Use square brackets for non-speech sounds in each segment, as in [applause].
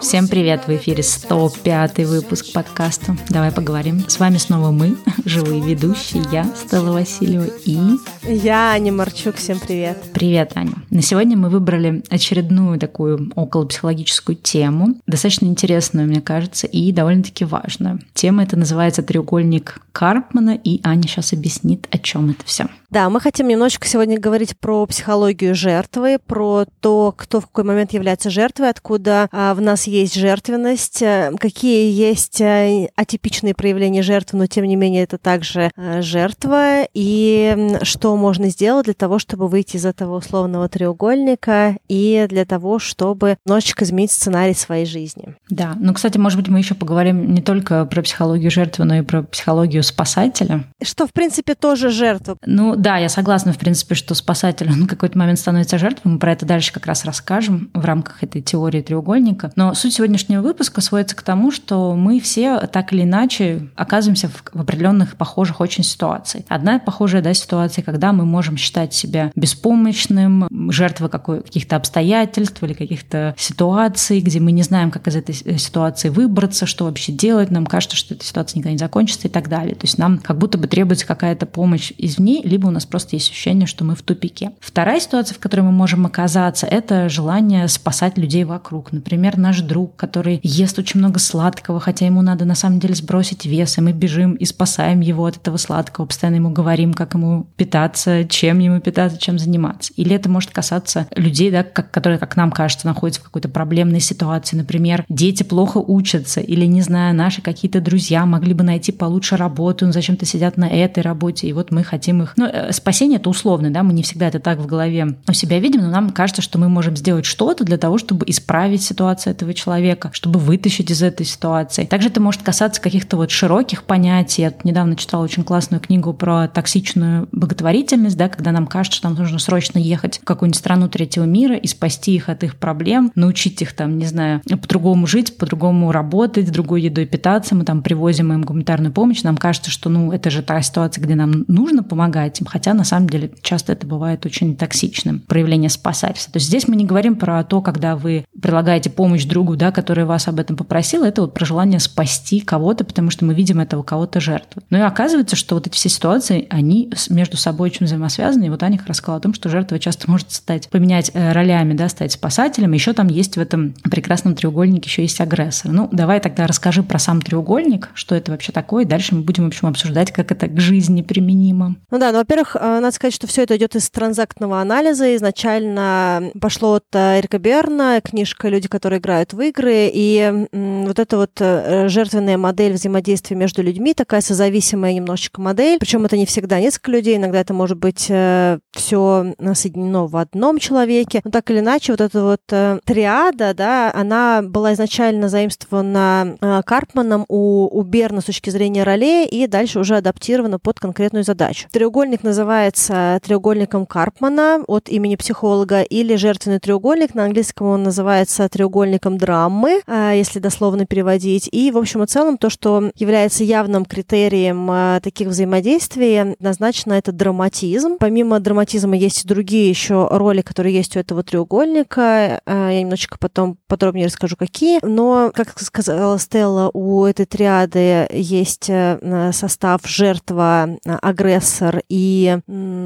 Всем привет! В эфире 105 выпуск подкаста «Давай поговорим». С вами снова мы, [laughs] живые ведущие, я, Стелла Васильева и... Я, Аня Марчук. Всем привет! Привет, Аня! На сегодня мы выбрали очередную такую околопсихологическую тему, достаточно интересную, мне кажется, и довольно-таки важную. Тема эта называется «Треугольник Карпмана», и Аня сейчас объяснит, о чем это все. Да, мы хотим немножечко сегодня говорить про психологию жертвы, про то, кто в какой момент является жертвой, откуда а, в нас есть жертвенность, а, какие есть а, атипичные проявления жертвы, но тем не менее это также а, жертва, и что можно сделать для того, чтобы выйти из этого условного треугольника и для того, чтобы немножечко изменить сценарий своей жизни. Да, ну, кстати, может быть, мы еще поговорим не только про психологию жертвы, но и про психологию спасателя. Что, в принципе, тоже жертва. Ну, да, я согласна, в принципе, что спасатель он в какой-то момент становится жертвой. Мы про это дальше как раз расскажем в рамках этой теории треугольника. Но суть сегодняшнего выпуска сводится к тому, что мы все так или иначе оказываемся в, в определенных похожих очень ситуациях. Одна похожая да, ситуация, когда мы можем считать себя беспомощным, жертвой какой, каких-то обстоятельств или каких-то ситуаций, где мы не знаем, как из этой ситуации выбраться, что вообще делать. Нам кажется, что эта ситуация никогда не закончится и так далее. То есть нам как будто бы требуется какая-то помощь извне, либо у нас просто есть ощущение, что мы в тупике. Вторая ситуация, в которой мы можем оказаться, это желание спасать людей вокруг. Например, наш друг, который ест очень много сладкого, хотя ему надо на самом деле сбросить вес, и мы бежим и спасаем его от этого сладкого, постоянно ему говорим, как ему питаться, чем ему питаться, чем заниматься. Или это может касаться людей, да, как, которые, как нам кажется, находятся в какой-то проблемной ситуации. Например, дети плохо учатся, или, не знаю, наши какие-то друзья могли бы найти получше работу, но зачем-то сидят на этой работе, и вот мы хотим их... Ну, Э, спасение это условно, да, мы не всегда это так в голове у себя видим, но нам кажется, что мы можем сделать что-то для того, чтобы исправить ситуацию этого человека, чтобы вытащить из этой ситуации. Также это может касаться каких-то вот широких понятий. Я недавно читала очень классную книгу про токсичную благотворительность, да, когда нам кажется, что нам нужно срочно ехать в какую-нибудь страну третьего мира и спасти их от их проблем, научить их там, не знаю, по-другому жить, по-другому работать, другой едой питаться, мы там привозим им гуманитарную помощь, нам кажется, что ну это же та ситуация, где нам нужно помогать им, хотя на самом деле часто это бывает очень токсичным, проявление спасательства. То есть здесь мы не говорим про то, когда вы предлагаете помощь другу, да, который вас об этом попросил, это вот про желание спасти кого-то, потому что мы видим этого кого-то жертву. Но и оказывается, что вот эти все ситуации, они между собой очень взаимосвязаны. И вот Аня рассказала о том, что жертва часто может стать, поменять э, ролями, да, стать спасателем. Еще там есть в этом прекрасном треугольнике еще есть агрессор. Ну, давай тогда расскажи про сам треугольник, что это вообще такое, и дальше мы будем, в общем, обсуждать, как это к жизни применимо. Ну да, ну, во-первых, э, надо сказать, что все это идет из транзактного анализа. Изначально пошло от э, Эрика Берна, книжка «Люди, которые играют в игры», и вот эта вот жертвенная модель взаимодействия между людьми, такая созависимая немножечко модель, причем это не всегда несколько людей, иногда это может быть все соединено в одном человеке. Но так или иначе, вот эта вот триада, да, она была изначально заимствована Карпманом у, у Берна с точки зрения ролей и дальше уже адаптирована под конкретную задачу. Треугольник называется треугольником Карпмана от имени психолога или жертвенный треугольник. На английском он называется треугольником драмы, а, если дословно переводить. И, в общем и целом, то, что является явным критерием а, таких взаимодействий, однозначно это драматизм. Помимо драматизма есть и другие еще роли, которые есть у этого треугольника. А, я немножечко потом подробнее расскажу, какие. Но, как сказала Стелла, у этой триады есть э, состав жертва, агрессор и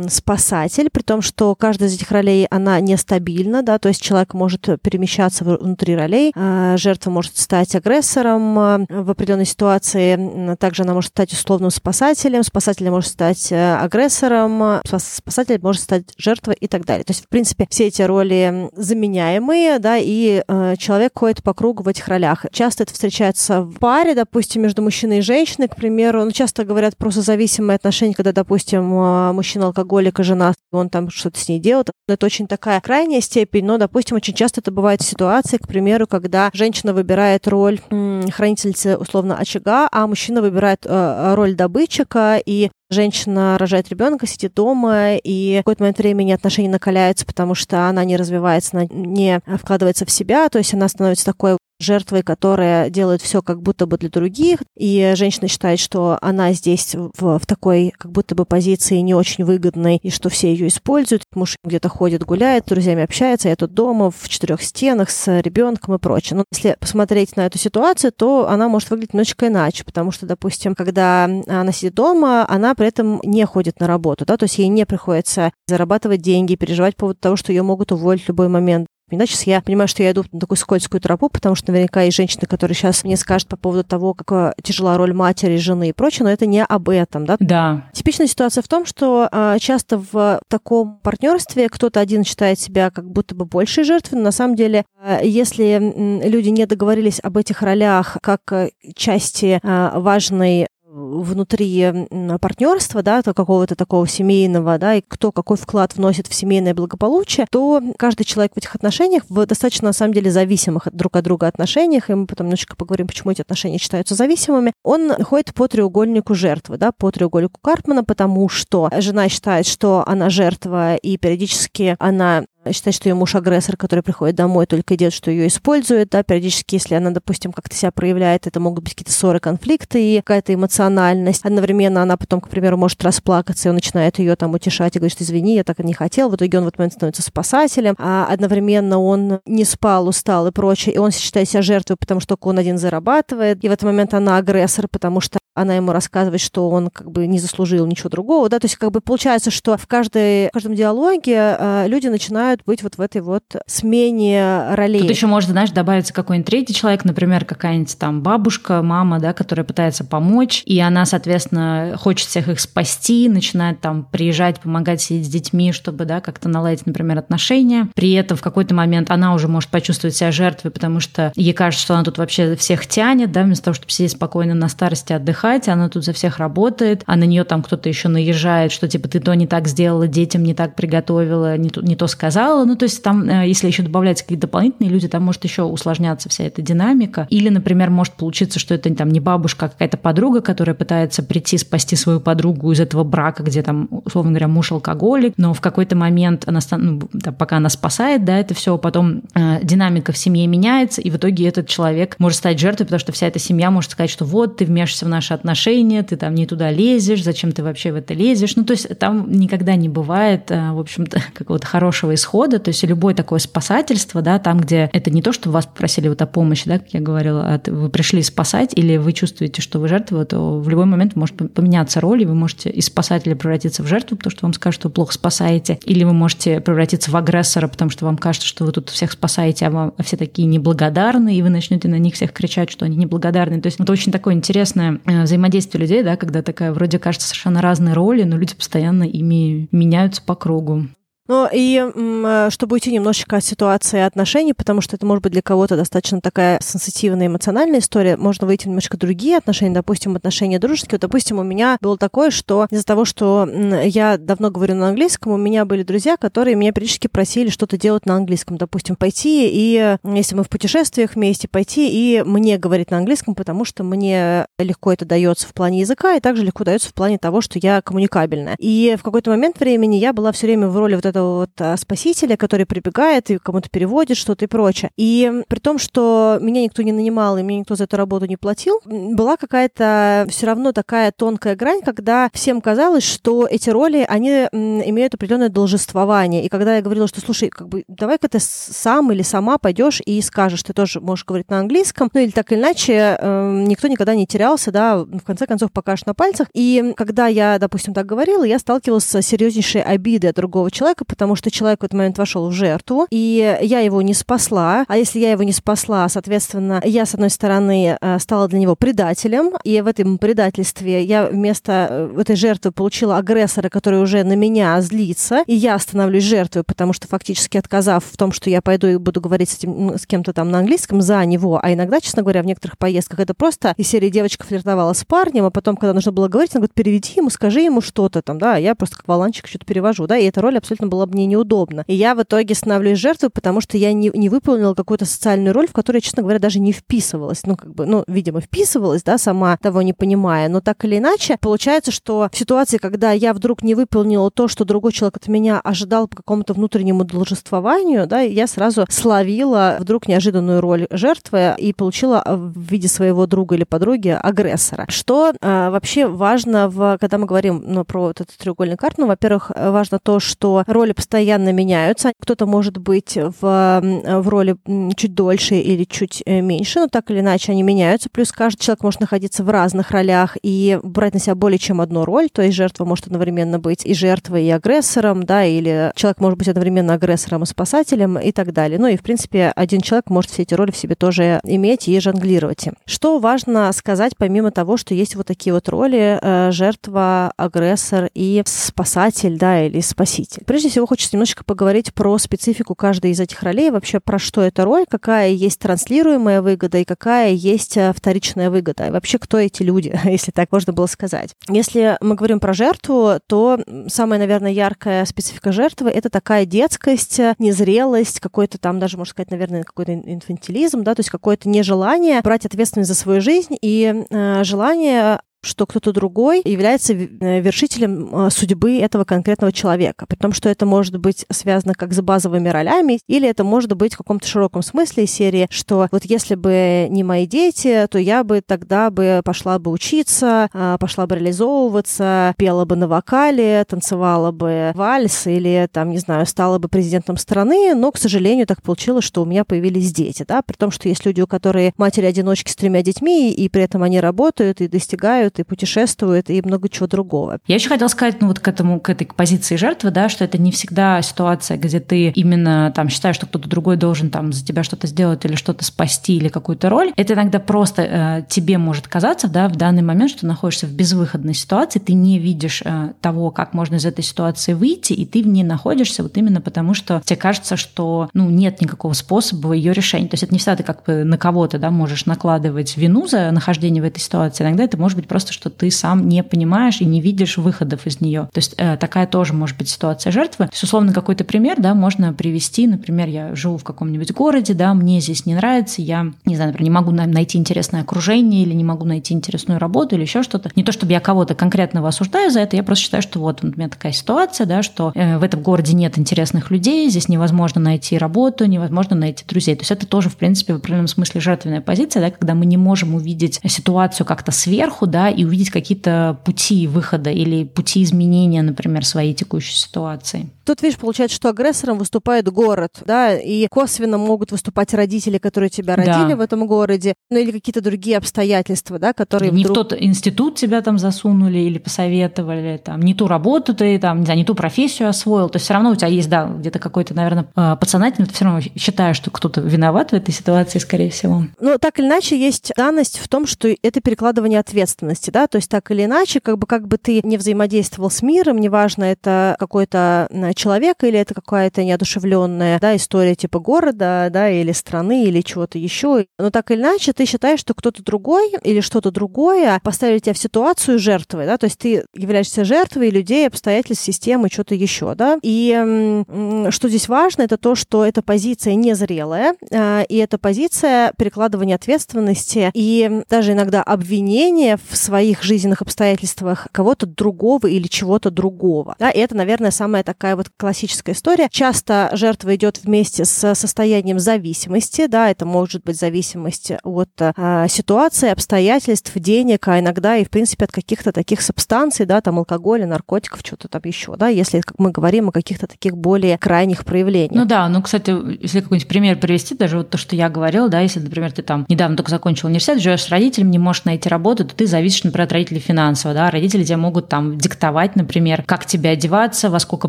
спасатель, при том, что каждая из этих ролей, она нестабильна, да, то есть человек может перемещаться внутри ролей, жертва может стать агрессором в определенной ситуации, также она может стать условным спасателем, спасатель может стать э, агрессором, спасатель может стать жертвой и так далее. То есть, в принципе, все эти роли заменяемые, да, и э, человек ходит по кругу в этих ролях. Часто это встречается в паре, допустим, между мужчиной и женщиной, к примеру, ну, часто говорят про созависимые отношения, когда, допустим, а, мужчина алкоголик и жена, он там что-то с ней делает. Это очень такая крайняя степень, но, допустим, очень часто это бывает ситуации, к примеру, когда женщина выбирает роль хранительницы, условно, очага, а мужчина выбирает э, роль добытчика, и женщина рожает ребенка, сидит дома, и в какой-то момент времени отношения накаляются, потому что она не развивается, она не вкладывается в себя, то есть она становится такой жертвой, которая делает все как будто бы для других, и женщина считает, что она здесь в, в такой как будто бы позиции не очень выгодной, и что все ее используют. Муж где-то ходит, гуляет, с друзьями общается, я тут дома в четырех стенах с ребенком и прочее. Но если посмотреть на эту ситуацию, то она может выглядеть немножечко иначе, потому что, допустим, когда она сидит дома, она при этом не ходит на работу, да, то есть ей не приходится зарабатывать деньги, переживать по поводу того, что ее могут уволить в любой момент. Иначе я понимаю, что я иду на такую скользкую тропу, потому что наверняка есть женщины, которые сейчас мне скажут по поводу того, какая тяжела роль матери, жены и прочее, но это не об этом, да? Да. Типичная ситуация в том, что а, часто в таком партнерстве кто-то один считает себя как будто бы большей жертвой, но на самом деле, а, если люди не договорились об этих ролях как а, части а, важной внутри партнерства, да, то какого-то такого семейного, да, и кто какой вклад вносит в семейное благополучие, то каждый человек в этих отношениях в достаточно, на самом деле, зависимых друг от друга отношениях, и мы потом немножечко поговорим, почему эти отношения считаются зависимыми, он ходит по треугольнику жертвы, да, по треугольнику Карпмана, потому что жена считает, что она жертва, и периодически она считает, что ее муж агрессор, который приходит домой, только идет, что ее использует, да, периодически, если она, допустим, как-то себя проявляет, это могут быть какие-то ссоры, конфликты и какая-то эмоциональность. Одновременно она потом, к примеру, может расплакаться, и он начинает ее там утешать и говорит, что извини, я так и не хотел. В итоге он в этот момент становится спасателем, а одновременно он не спал, устал и прочее, и он считает себя жертвой, потому что он один зарабатывает, и в этот момент она агрессор, потому что она ему рассказывает, что он как бы не заслужил ничего другого, да, то есть как бы получается, что в, каждой, в каждом диалоге э, люди начинают быть вот в этой вот смене ролей. Тут еще может, знаешь, добавиться какой-нибудь третий человек, например, какая-нибудь там бабушка, мама, да, которая пытается помочь, и она, соответственно, хочет всех их спасти, начинает там приезжать, помогать сидеть с детьми, чтобы, да, как-то наладить, например, отношения. При этом в какой-то момент она уже может почувствовать себя жертвой, потому что ей кажется, что она тут вообще всех тянет, да, вместо того, чтобы сидеть спокойно на старости отдыхать, отдыхать, она тут за всех работает, а на нее там кто-то еще наезжает, что типа ты то не так сделала, детям не так приготовила, не то, не то сказала. Ну, то есть там, э, если еще добавляются какие-то дополнительные люди, там может еще усложняться вся эта динамика. Или, например, может получиться, что это там не бабушка, а какая-то подруга, которая пытается прийти спасти свою подругу из этого брака, где там, условно говоря, муж алкоголик, но в какой-то момент она, ну, да, пока она спасает, да, это все, потом э, динамика в семье меняется, и в итоге этот человек может стать жертвой, потому что вся эта семья может сказать, что вот, ты вмешиваешься в наши отношения, ты там не туда лезешь, зачем ты вообще в это лезешь. Ну, то есть там никогда не бывает, э, в общем-то, [laughs] какого-то хорошего исхода. То есть любое такое спасательство, да, там, где это не то, что вас попросили вот о помощи, да, как я говорила, а вы пришли спасать или вы чувствуете, что вы жертва, то в любой момент может поменяться роль, и вы можете из спасателя превратиться в жертву, потому что вам скажут, что вы плохо спасаете, или вы можете превратиться в агрессора, потому что вам кажется, что вы тут всех спасаете, а, вам, а все такие неблагодарные, и вы начнете на них всех кричать, что они неблагодарные. То есть это очень такое интересное э, взаимодействие людей, да, когда такая вроде кажется совершенно разные роли, но люди постоянно ими меняются по кругу. Ну и э, чтобы уйти немножечко от ситуации отношений, потому что это может быть для кого-то достаточно такая сенситивная, эмоциональная история, можно выйти немножко другие отношения, допустим, отношения дружеские. Вот, допустим, у меня было такое, что из-за того, что я давно говорю на английском, у меня были друзья, которые меня периодически просили что-то делать на английском, допустим, пойти и, если мы в путешествиях вместе, пойти и мне говорить на английском, потому что мне легко это дается в плане языка и также легко дается в плане того, что я коммуникабельная. И в какой-то момент времени я была все время в роли вот этого вот а, спасителя, который прибегает и кому-то переводит что-то и прочее. И при том, что меня никто не нанимал, и мне никто за эту работу не платил, была какая-то все равно такая тонкая грань, когда всем казалось, что эти роли, они имеют определенное должествование. И когда я говорила, что, слушай, как бы, давай-ка ты сам или сама пойдешь и скажешь, ты тоже можешь говорить на английском, ну или так или иначе, э, никто никогда не терялся, да, в конце концов покажешь на пальцах. И когда я, допустим, так говорила, я сталкивалась с серьезнейшей обидой от другого человека, потому что человек в этот момент вошел в жертву, и я его не спасла. А если я его не спасла, соответственно, я, с одной стороны, э, стала для него предателем, и в этом предательстве я вместо э, этой жертвы получила агрессора, который уже на меня злится, и я становлюсь жертвой, потому что фактически отказав в том, что я пойду и буду говорить с, этим, с кем-то там на английском за него, а иногда, честно говоря, в некоторых поездках это просто из серии девочка флиртовала с парнем, а потом, когда нужно было говорить, она говорит, переведи ему, скажи ему что-то там, да, я просто как валанчик что-то перевожу, да, и эта роль абсолютно было мне неудобно. И я в итоге становлюсь жертвой, потому что я не, не выполнила какую-то социальную роль, в которую, честно говоря, даже не вписывалась. Ну, как бы, ну, видимо, вписывалась, да, сама того не понимая. Но так или иначе, получается, что в ситуации, когда я вдруг не выполнила то, что другой человек от меня ожидал по какому-то внутреннему должествованию, да, я сразу словила вдруг неожиданную роль жертвы и получила в виде своего друга или подруги агрессора. Что э, вообще важно, в, когда мы говорим ну, про вот этот треугольный карт, ну, во-первых, важно то, что роли постоянно меняются. Кто-то может быть в, в роли чуть дольше или чуть э, меньше, но так или иначе они меняются. Плюс каждый человек может находиться в разных ролях и брать на себя более чем одну роль, то есть жертва может одновременно быть и жертвой, и агрессором, да, или человек может быть одновременно агрессором и спасателем и так далее. Ну и, в принципе, один человек может все эти роли в себе тоже иметь и жонглировать им. Что важно сказать, помимо того, что есть вот такие вот роли э, жертва, агрессор и спасатель, да, или спаситель. Прежде всего, хочется немножечко поговорить про специфику каждой из этих ролей, вообще про что эта роль, какая есть транслируемая выгода и какая есть э, вторичная выгода, и вообще кто эти люди, [laughs] если так можно было сказать. Если мы говорим про жертву, то самая, наверное, яркая специфика жертвы — это такая детскость, незрелость, какой-то там даже, можно сказать, наверное, какой-то инфантилизм, да, то есть какое-то нежелание брать ответственность за свою жизнь и э, желание что кто-то другой является э, вершителем э, судьбы этого конкретного человека, при том, что это может быть связано как с базовыми ролями, или это может быть в каком-то широком смысле серии, что вот если бы не мои дети, то я бы тогда бы пошла бы учиться, а, пошла бы реализовываться, пела бы на вокале, танцевала бы вальс или, там, не знаю, стала бы президентом страны, но, к сожалению, так получилось, что у меня появились дети, да, при том, что есть люди, у которых матери-одиночки с тремя детьми, и при этом они работают и достигают и путешествует, и много чего другого. Я еще хотела сказать, ну вот к этому, к этой позиции жертвы, да, что это не всегда ситуация, где ты именно там считаешь, что кто-то другой должен там за тебя что-то сделать или что-то спасти или какую-то роль. Это иногда просто э, тебе может казаться, да, в данный момент, что находишься в безвыходной ситуации, ты не видишь э, того, как можно из этой ситуации выйти, и ты в ней находишься вот именно потому, что тебе кажется, что ну, нет никакого способа ее решения. То есть это не всегда ты как бы на кого-то да, можешь накладывать вину за нахождение в этой ситуации. Иногда это может быть просто просто, что ты сам не понимаешь и не видишь выходов из нее. То есть э, такая тоже может быть ситуация жертвы. То есть, условно, какой-то пример, да, можно привести. Например, я живу в каком-нибудь городе, да, мне здесь не нравится, я, не знаю, например, не могу найти интересное окружение или не могу найти интересную работу или еще что-то. Не то, чтобы я кого-то конкретного осуждаю за это, я просто считаю, что вот у меня такая ситуация, да, что э, в этом городе нет интересных людей, здесь невозможно найти работу, невозможно найти друзей. То есть это тоже, в принципе, в определенном смысле жертвенная позиция, да, когда мы не можем увидеть ситуацию как-то сверху, да, и увидеть какие-то пути выхода или пути изменения, например, своей текущей ситуации. Тут, видишь, получается, что агрессором выступает город, да, и косвенно могут выступать родители, которые тебя родили да. в этом городе, ну или какие-то другие обстоятельства, да, которые Не вдруг... в тот институт тебя там засунули или посоветовали, там, не ту работу ты, там, не знаю, не ту профессию освоил, то есть все равно у тебя есть, да, где-то какой-то, наверное, а, подсознательно, ты все равно считаешь, что кто-то виноват в этой ситуации, скорее всего. Ну, так или иначе, есть данность в том, что это перекладывание ответственности, да, то есть так или иначе, как бы, как бы ты не взаимодействовал с миром, неважно, это какой-то человека или это какая-то неодушевленная да, история типа города, да, или страны, или чего-то еще. Но так или иначе, ты считаешь, что кто-то другой или что-то другое поставили тебя в ситуацию жертвы, да, то есть ты являешься жертвой людей, обстоятельств, системы, что-то еще, да. И что здесь важно, это то, что эта позиция незрелая, а, и эта позиция перекладывания ответственности и даже иногда обвинения в своих жизненных обстоятельствах кого-то другого или чего-то другого. Да, и это, наверное, самая такая вот классическая история. Часто жертва идет вместе с состоянием зависимости, да, это может быть зависимость от э, ситуации, обстоятельств, денег, а иногда и, в принципе, от каких-то таких субстанций, да, там алкоголя, наркотиков, что-то там еще, да, если как мы говорим о каких-то таких более крайних проявлениях. Ну да, ну, кстати, если какой-нибудь пример привести, даже вот то, что я говорила, да, если, например, ты там недавно только закончил университет, живешь с родителями, не можешь найти работу, то ты зависишь, например, от родителей финансово, да, родители тебе могут там диктовать, например, как тебе одеваться, во сколько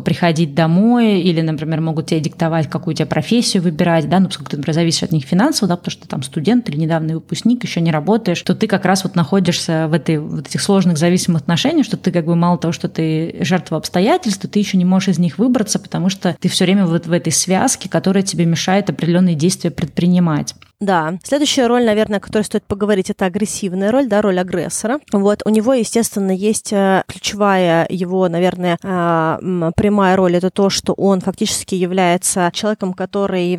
приходить домой, или, например, могут тебе диктовать, какую тебе профессию выбирать, да, ну, поскольку ты, например, зависишь от них финансово, да, потому что ты там студент или недавний выпускник, еще не работаешь, то ты как раз вот находишься в этой, вот этих сложных зависимых отношениях, что ты как бы мало того, что ты жертва обстоятельств, то ты еще не можешь из них выбраться, потому что ты все время вот в этой связке, которая тебе мешает определенные действия предпринимать. Да. Следующая роль, наверное, о которой стоит поговорить, это агрессивная роль, да, роль агрессора. Вот, у него, естественно, есть э, ключевая его, наверное, э, прямая роль, это то, что он фактически является человеком, который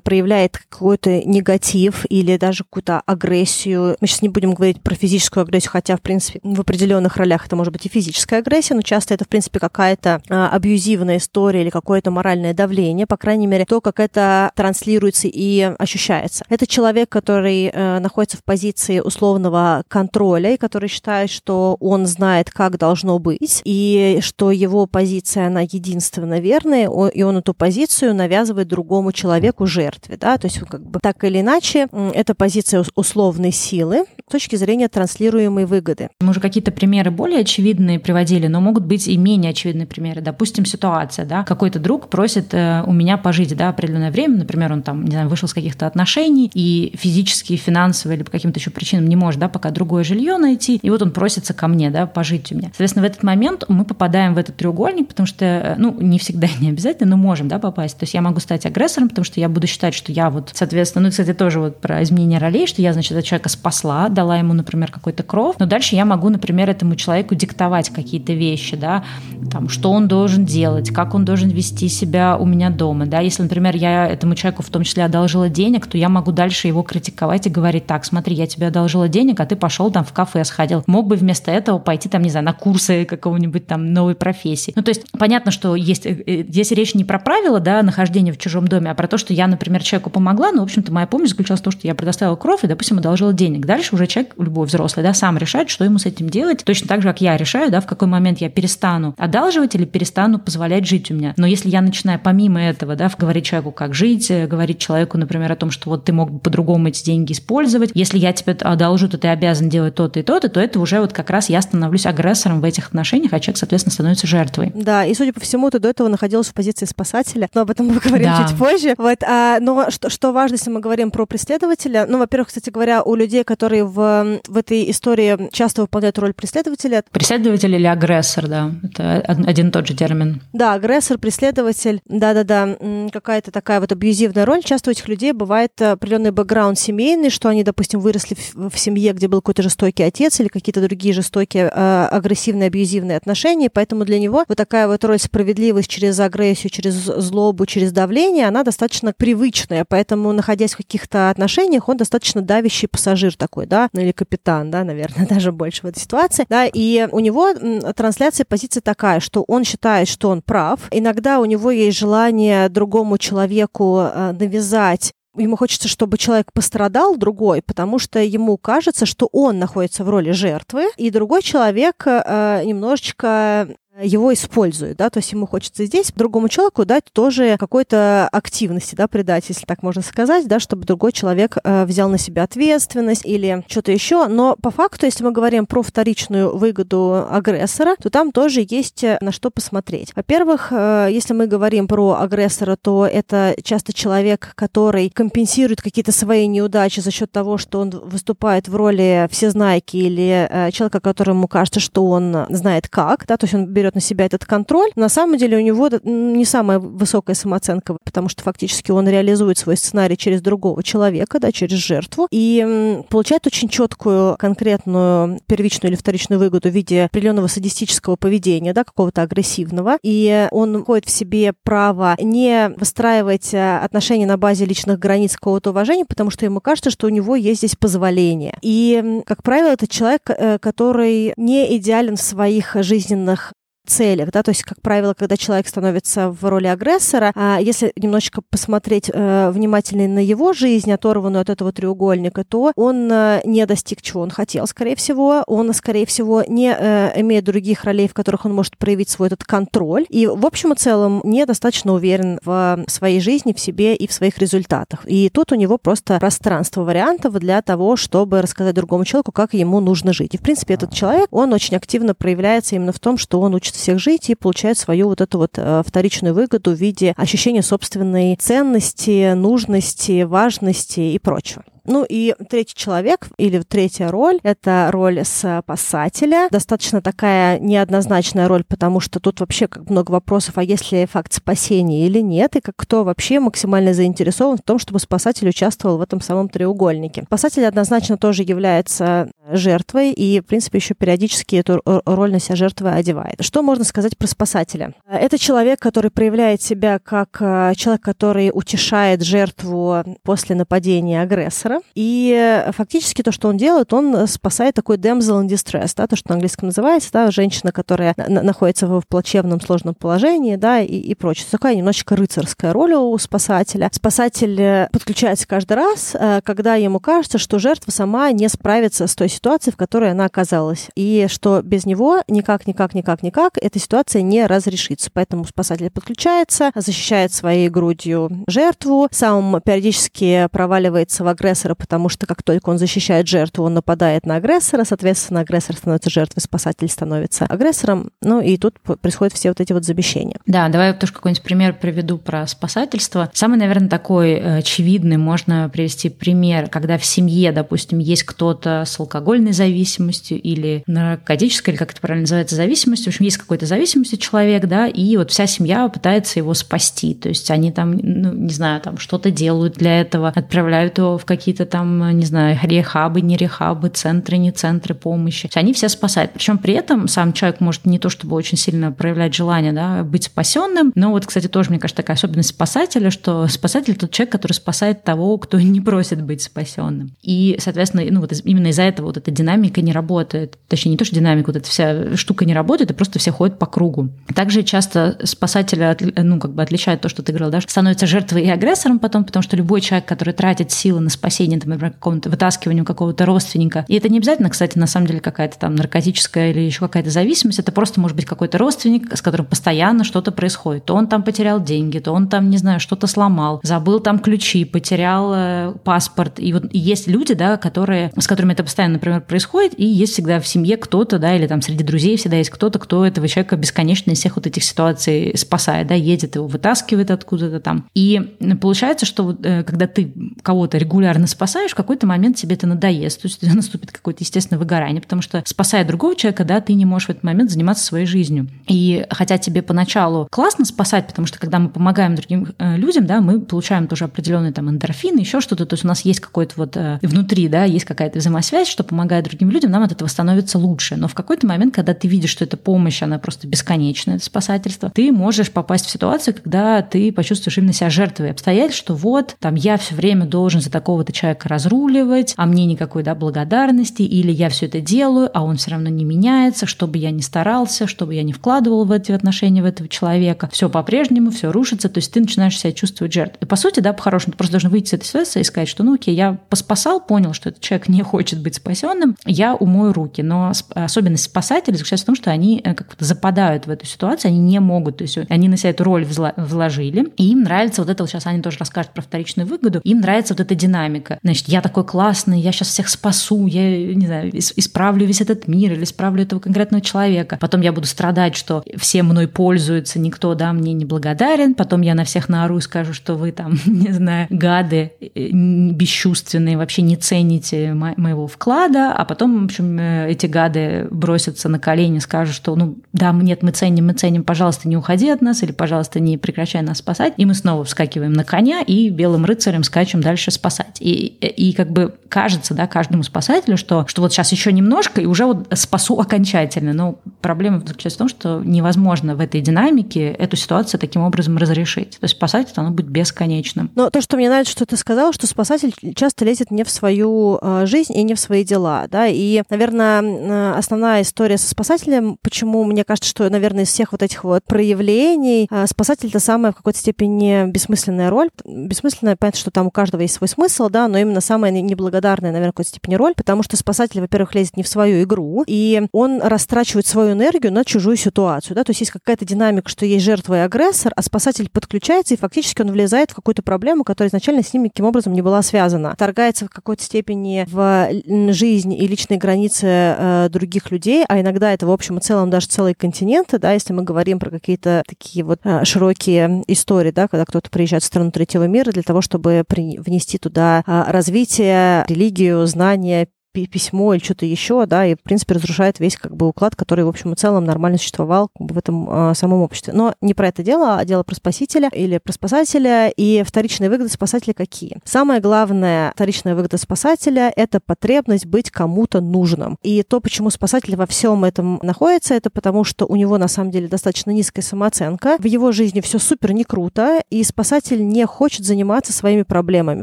проявляет какой-то негатив или даже какую-то агрессию. Мы сейчас не будем говорить про физическую агрессию, хотя, в принципе, в определенных ролях это может быть и физическая агрессия, но часто это, в принципе, какая-то а, абьюзивная история или какое-то моральное давление, по крайней мере, то, как это транслируется и ощущается. Это человек, который э, находится в позиции условного контроля и который считает, что он знает, как должно быть, и что его позиция, она единственно верная, и он эту позицию навязывает другому человеку, жертве. Да? То есть, как бы так или иначе, это позиция условной силы с точки зрения транслируемой выгоды. Мы уже какие-то примеры более очевидные приводили, но могут быть и менее очевидные примеры. Допустим, ситуация, да, какой-то друг просит э, у меня пожить, да, определенное время, например, он там, не знаю, вышел с каких-то отношений и физически, финансово или по каким-то еще причинам не может, да, пока другое жилье найти, и вот он просится ко мне, да, пожить у меня. Соответственно, в этот момент мы попадаем в этот треугольник, потому что, э, ну, не всегда, не обязательно, но можем, да, попасть. То есть я могу стать агрессором, потому что я буду считать, что я вот, соответственно, ну, кстати, тоже вот про изменение ролей, что я, значит, этого человека спасла, дала ему, например, какой-то кров, но дальше я могу, например, этому человеку диктовать какие-то вещи, да, там, что он должен делать, как он должен вести себя у меня дома, да, если, например, я этому человеку в том числе одолжила денег, то я могу дальше его критиковать и говорить, так, смотри, я тебе одолжила денег, а ты пошел там в кафе сходил, мог бы вместо этого пойти там, не знаю, на курсы какого-нибудь там новой профессии. Ну, то есть понятно, что есть, э, э, здесь речь не про правила, да, нахождения в чужом доме, а про то, что я, например, человеку помогла, но, в общем-то, моя помощь заключалась в том, что я предоставила кровь и, допустим, одолжила денег. Дальше уже человек, любой взрослый, да, сам решает, что ему с этим делать, точно так же, как я решаю, да, в какой момент я перестану одалживать или перестану позволять жить у меня. Но если я начинаю помимо этого, да, говорить человеку, как жить, э, говорить человеку, например, о том, что вот ты мог бы по-другому эти деньги использовать, если я тебе одолжу, то ты обязан делать то-то и то-то, то это уже вот как раз я становлюсь агрессором в этих отношениях, а человек, соответственно, становится жертвой. Да, и судя по всему, ты до этого находилась в позиции спасателя, но об этом мы поговорим да. чуть позже. Вот, а, но что, что важно, если мы говорим про преследователя, ну, во-первых, кстати говоря, у людей, которые в, в этой истории часто выполняют роль преследователя. Преследователь или агрессор, да, это один и тот же термин. Да, агрессор, преследователь, да-да-да, какая-то такая вот абьюзивная роль. Часто у этих людей бывает определенный бэкграунд семейный, что они, допустим, выросли в, в семье, где был какой-то жестокий отец или какие-то другие жестокие, э, агрессивные, абьюзивные отношения, поэтому для него вот такая вот роль справедливость через агрессию, через злобу, через давление, она достаточно привычная, поэтому, находясь в каких-то отношениях, он достаточно давящий пассажир такой, да, ну или капитан, да, наверное, [laughs] даже больше в этой ситуации, да, и у него трансляция позиции такая, что он считает, что он прав, иногда у него есть желание другому человеку э, навязать ему хочется, чтобы человек пострадал, другой, потому что ему кажется, что он находится в роли жертвы, и другой человек э, немножечко его использует, да, то есть ему хочется здесь другому человеку дать тоже какой-то активности, да, придать, если так можно сказать, да, чтобы другой человек э, взял на себя ответственность или что-то еще. Но по факту, если мы говорим про вторичную выгоду агрессора, то там тоже есть э, на что посмотреть. Во-первых, э, если мы говорим про агрессора, то это часто человек, который компенсирует какие-то свои неудачи за счет того, что он выступает в роли всезнайки или э, человека, которому кажется, что он знает как, да, то есть он берет берет на себя этот контроль, на самом деле у него не самая высокая самооценка, потому что фактически он реализует свой сценарий через другого человека, да, через жертву, и получает очень четкую, конкретную первичную или вторичную выгоду в виде определенного садистического поведения, да, какого-то агрессивного, и он находит в себе право не выстраивать э, отношения на базе личных границ какого-то уважения, потому что ему кажется, что у него есть здесь позволение. И, как правило, это человек, э, который не идеален в своих жизненных целях, да, то есть, как правило, когда человек становится в роли агрессора, а если немножечко посмотреть э, внимательно на его жизнь, оторванную от этого треугольника, то он э, не достиг, чего он хотел, скорее всего, он, скорее всего, не э, имеет других ролей, в которых он может проявить свой этот контроль, и, в общем и целом, недостаточно уверен в своей жизни, в себе и в своих результатах. И тут у него просто пространство вариантов для того, чтобы рассказать другому человеку, как ему нужно жить. И, в принципе, этот человек, он очень активно проявляется именно в том, что он учится всех жить и получает свою вот эту вот э, вторичную выгоду в виде ощущения собственной ценности, нужности, важности и прочего. Ну и третий человек или третья роль — это роль спасателя. Достаточно такая неоднозначная роль, потому что тут вообще как много вопросов, а есть ли факт спасения или нет, и как кто вообще максимально заинтересован в том, чтобы спасатель участвовал в этом самом треугольнике. Спасатель однозначно тоже является жертвой и, в принципе, еще периодически эту роль на себя жертвы одевает. Что можно сказать про спасателя? Это человек, который проявляет себя как э, человек, который утешает жертву после нападения агрессора. И фактически то, что он делает, он спасает такой damsel in distress, да, то, что на английском называется, да, женщина, которая находится в плачевном, сложном положении, да, и, и прочее. Такая немножечко рыцарская роль у спасателя. Спасатель э, подключается каждый раз, э, когда ему кажется, что жертва сама не справится с той ситуации, в которой она оказалась. И что без него никак, никак, никак, никак эта ситуация не разрешится. Поэтому спасатель подключается, защищает своей грудью жертву, сам периодически проваливается в агрессора, потому что как только он защищает жертву, он нападает на агрессора, соответственно, агрессор становится жертвой, спасатель становится агрессором. Ну и тут происходят все вот эти вот замещения. Да, давай тоже какой-нибудь пример приведу про спасательство. Самый, наверное, такой э, очевидный можно привести пример, когда в семье, допустим, есть кто-то с алкогольной зависимостью или наркотической, или как это правильно называется, зависимостью. В общем, есть какой-то зависимости человек, да, и вот вся семья пытается его спасти. То есть они там, ну, не знаю, там что-то делают для этого, отправляют его в какие-то там, не знаю, рехабы, не рехабы, центры, не центры помощи. Они все спасают. Причем при этом сам человек может не то чтобы очень сильно проявлять желание да, быть спасенным, но вот, кстати, тоже, мне кажется, такая особенность спасателя, что спасатель тот человек, который спасает того, кто [laughs] не просит быть спасенным. И, соответственно, ну вот именно из-за этого вот эта динамика не работает. Точнее, не то, что динамика, вот эта вся штука не работает, и просто все ходят по кругу. Также часто спасателя, ну, как бы отличает то, что ты говорил, да, становится жертвой и агрессором потом, потому что любой человек, который тратит силы на спасение, там, например, какого-то вытаскивания какого-то родственника, и это не обязательно, кстати, на самом деле какая-то там наркотическая или еще какая-то зависимость, это просто может быть какой-то родственник, с которым постоянно что-то происходит. То он там потерял деньги, то он там, не знаю, что-то сломал, забыл там ключи, потерял э, паспорт. И вот есть люди, да, которые, с которыми это постоянно, например, происходит, и есть всегда в семье кто-то, да, или там среди друзей всегда есть кто-то, кто этого человека бесконечно из всех вот этих ситуаций спасает, да, едет его, вытаскивает откуда-то там. И получается, что э, когда ты кого-то регулярно спасаешь, в какой-то момент тебе это надоест, то есть [laughs] наступит какое-то естественное выгорание, потому что спасая другого человека, да, ты не можешь в этот момент заниматься своей жизнью. И хотя тебе поначалу классно спасать, потому что когда мы помогаем другим э, людям, да, мы получаем тоже определенные там эндорфины, еще что-то, то есть у нас есть какой-то вот э, внутри, да, есть какая-то взаимосвязь, что помогая другим людям, нам от этого становится лучше. Но в какой-то момент, когда ты видишь, что эта помощь, она просто бесконечная, это спасательство, ты можешь попасть в ситуацию, когда ты почувствуешь именно себя жертвой обстоятельств, что вот, там, я все время должен за такого-то человека разруливать, а мне никакой, да, благодарности, или я все это делаю, а он все равно не меняется, чтобы я не старался, чтобы я не вкладывал в эти отношения в этого человека, все по-прежнему, все рушится, то есть ты начинаешь себя чувствовать жертвой. И по сути, да, по-хорошему, ты просто должен выйти из этой ситуации и сказать, что, ну, окей, я поспасал, понял, что этот человек не хочет быть спасен, спасенным, я умою руки. Но особенность спасателей заключается в том, что они э, как-то западают в эту ситуацию, они не могут, то есть они на себя эту роль вложили, и им нравится вот это, вот сейчас они тоже расскажут про вторичную выгоду, им нравится вот эта динамика. Значит, я такой классный, я сейчас всех спасу, я, не знаю, исправлю весь этот мир или исправлю этого конкретного человека. Потом я буду страдать, что все мной пользуются, никто, да, мне не благодарен. Потом я на всех наору и скажу, что вы там, [laughs] не знаю, гады, э, бесчувственные, вообще не цените моего вклада да, а потом, в общем, э, эти гады бросятся на колени, скажут, что, ну, да, нет, мы ценим, мы ценим, пожалуйста, не уходи от нас, или, пожалуйста, не прекращай нас спасать, и мы снова вскакиваем на коня и белым рыцарем скачем дальше спасать. И, и как бы кажется, да, каждому спасателю, что, что вот сейчас еще немножко, и уже вот спасу окончательно. Но проблема заключается в том, что невозможно в этой динамике эту ситуацию таким образом разрешить. То есть спасатель оно будет бесконечным. Но то, что мне нравится, что ты сказал, что спасатель часто лезет не в свою э, жизнь и не в свои дела дела, да, и, наверное, основная история со спасателем, почему мне кажется, что, наверное, из всех вот этих вот проявлений а, спасатель это самая в какой-то степени бессмысленная роль. Бессмысленная, понятно, что там у каждого есть свой смысл, да, но именно самая неблагодарная, наверное, в какой-то степени роль, потому что спасатель, во-первых, лезет не в свою игру, и он растрачивает свою энергию на чужую ситуацию, да, то есть есть какая-то динамика, что есть жертва и агрессор, а спасатель подключается, и фактически он влезает в какую-то проблему, которая изначально с ним никаким образом не была связана. Торгается в какой-то степени в жизнь и личные границы э, других людей, а иногда это в общем и целом даже целые континенты, да, если мы говорим про какие-то такие вот э, широкие истории, да, когда кто-то приезжает в страну третьего мира для того, чтобы при, внести туда развитие, религию, знания, письмо или что-то еще, да, и, в принципе, разрушает весь как бы уклад, который, в общем и целом, нормально существовал в этом э, самом обществе. Но не про это дело, а дело про спасителя или про спасателя, и вторичные выгоды спасателя какие? Самая главная вторичная выгода спасателя — это потребность быть кому-то нужным. И то, почему спасатель во всем этом находится, это потому, что у него, на самом деле, достаточно низкая самооценка, в его жизни все супер не круто, и спасатель не хочет заниматься своими проблемами,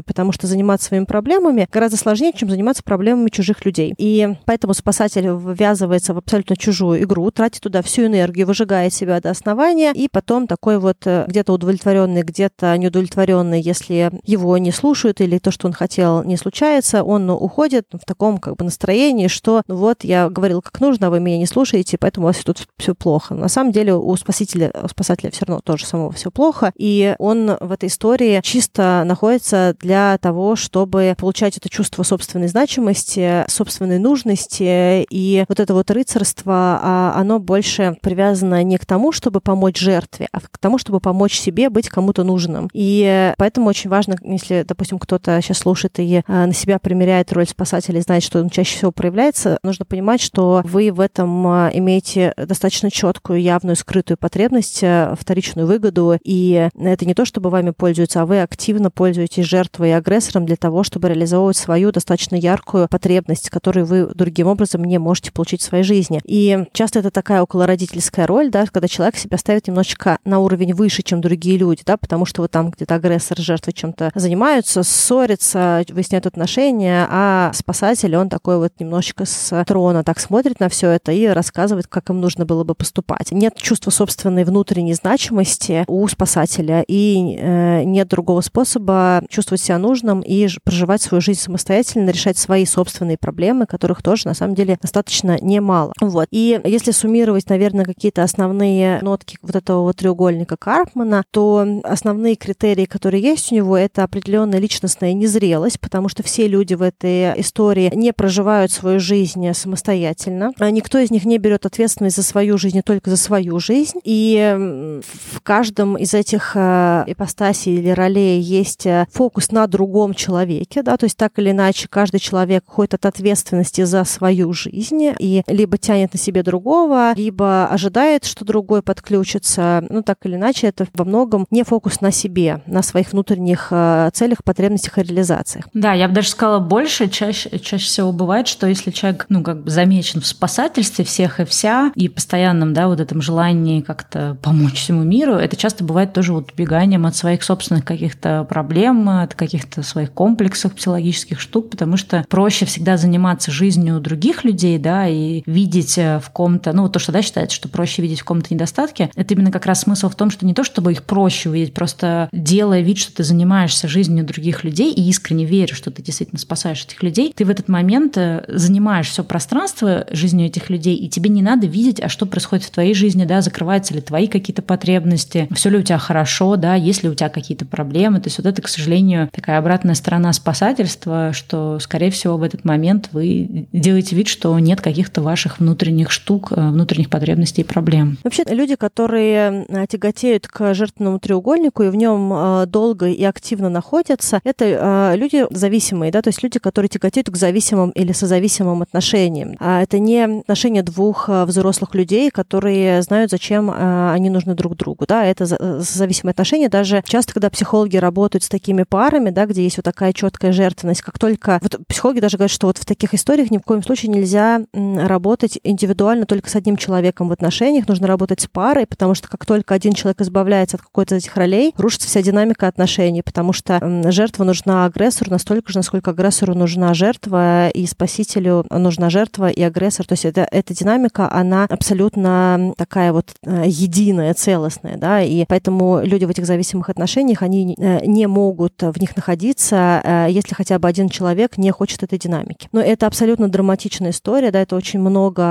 потому что заниматься своими проблемами гораздо сложнее, чем заниматься проблемами чужих людей. И поэтому спасатель ввязывается в абсолютно чужую игру, тратит туда всю энергию, выжигает себя до основания, и потом такой вот э, где-то удовлетворенный, где-то неудовлетворенный, если его не слушают или то, что он хотел, не случается, он уходит в таком как бы настроении, что ну вот я говорил как нужно, а вы меня не слушаете, поэтому у вас тут все плохо. На самом деле у спасителя, у спасателя все равно тоже самого все плохо, и он в этой истории чисто находится для того, чтобы получать это чувство собственной значимости, собственной нужности, и вот это вот рыцарство, а, оно больше привязано не к тому, чтобы помочь жертве, а к тому, чтобы помочь себе быть кому-то нужным. И поэтому очень важно, если, допустим, кто-то сейчас слушает и а, на себя примеряет роль спасателя и знает, что он чаще всего проявляется, нужно понимать, что вы в этом а, имеете достаточно четкую, явную, скрытую потребность, вторичную выгоду, и это не то, чтобы вами пользуются, а вы активно пользуетесь жертвой и агрессором для того, чтобы реализовывать свою достаточно яркую потребность потребность, которую вы другим образом не можете получить в своей жизни. И часто это такая околородительская роль, да, когда человек себя ставит немножечко на уровень выше, чем другие люди, да, потому что вот там где-то агрессор, жертвы чем-то занимаются, ссорятся, выясняют отношения, а спасатель, он такой вот немножечко с трона так смотрит на все это и рассказывает, как им нужно было бы поступать. Нет чувства собственной внутренней значимости у спасателя, и э, нет другого способа чувствовать себя нужным и проживать свою жизнь самостоятельно, решать свои собственные собственные проблемы, которых тоже на самом деле достаточно немало. Вот. И если суммировать, наверное, какие-то основные нотки вот этого вот треугольника Карпмана, то основные критерии, которые есть у него, это определенная личностная незрелость, потому что все люди в этой истории не проживают свою жизнь самостоятельно. Никто из них не берет ответственность за свою жизнь, только за свою жизнь. И в каждом из этих э, ипостасей или ролей есть э, фокус на другом человеке, да, то есть так или иначе каждый человек ходит от ответственности за свою жизнь и либо тянет на себе другого, либо ожидает, что другой подключится. Ну, так или иначе, это во многом не фокус на себе, на своих внутренних э, целях, потребностях и реализациях. Да, я бы даже сказала больше. Чаще, чаще всего бывает, что если человек, ну, как бы замечен в спасательстве всех и вся, и постоянном, да, вот этом желании как-то помочь всему миру, это часто бывает тоже вот убеганием от своих собственных каких-то проблем, от каких-то своих комплексов психологических штук, потому что проще всегда всегда заниматься жизнью других людей, да, и видеть э, в ком-то, ну, то, что, да, считается, что проще видеть в ком-то недостатки, это именно как раз смысл в том, что не то, чтобы их проще увидеть, просто делая вид, что ты занимаешься жизнью других людей и искренне веришь, что ты действительно спасаешь этих людей, ты в этот момент э, занимаешь все пространство жизнью этих людей, и тебе не надо видеть, а что происходит в твоей жизни, да, закрываются ли твои какие-то потребности, все ли у тебя хорошо, да, есть ли у тебя какие-то проблемы. То есть вот это, к сожалению, такая обратная сторона спасательства, что, скорее всего, в этот момент момент вы делаете вид, что нет каких-то ваших внутренних штук, э, внутренних потребностей и проблем. Вообще, люди, которые э, тяготеют к жертвенному треугольнику и в нем э, долго и активно находятся, это люди зависимые, да, то есть люди, которые тяготеют к зависимым или созависимым отношениям. А это не отношения двух взрослых людей, которые знают, зачем они нужны друг другу, да, это зависимые отношения. Даже часто, когда психологи работают с такими парами, да, где есть вот такая четкая жертвенность, как только... Вот психологи даже говорят, что что вот в таких историях ни в коем случае нельзя работать индивидуально только с одним человеком в отношениях, нужно работать с парой, потому что как только один человек избавляется от какой-то из этих ролей, рушится вся динамика отношений, потому что жертва нужна агрессору настолько же, насколько агрессору нужна жертва, и спасителю нужна жертва и агрессор. То есть это, эта динамика, она абсолютно такая вот э, единая, целостная, да, и поэтому люди в этих зависимых отношениях, они э, не могут в них находиться, э, если хотя бы один человек не хочет этой динамики. Динамики. Но это абсолютно драматичная история, да, это очень много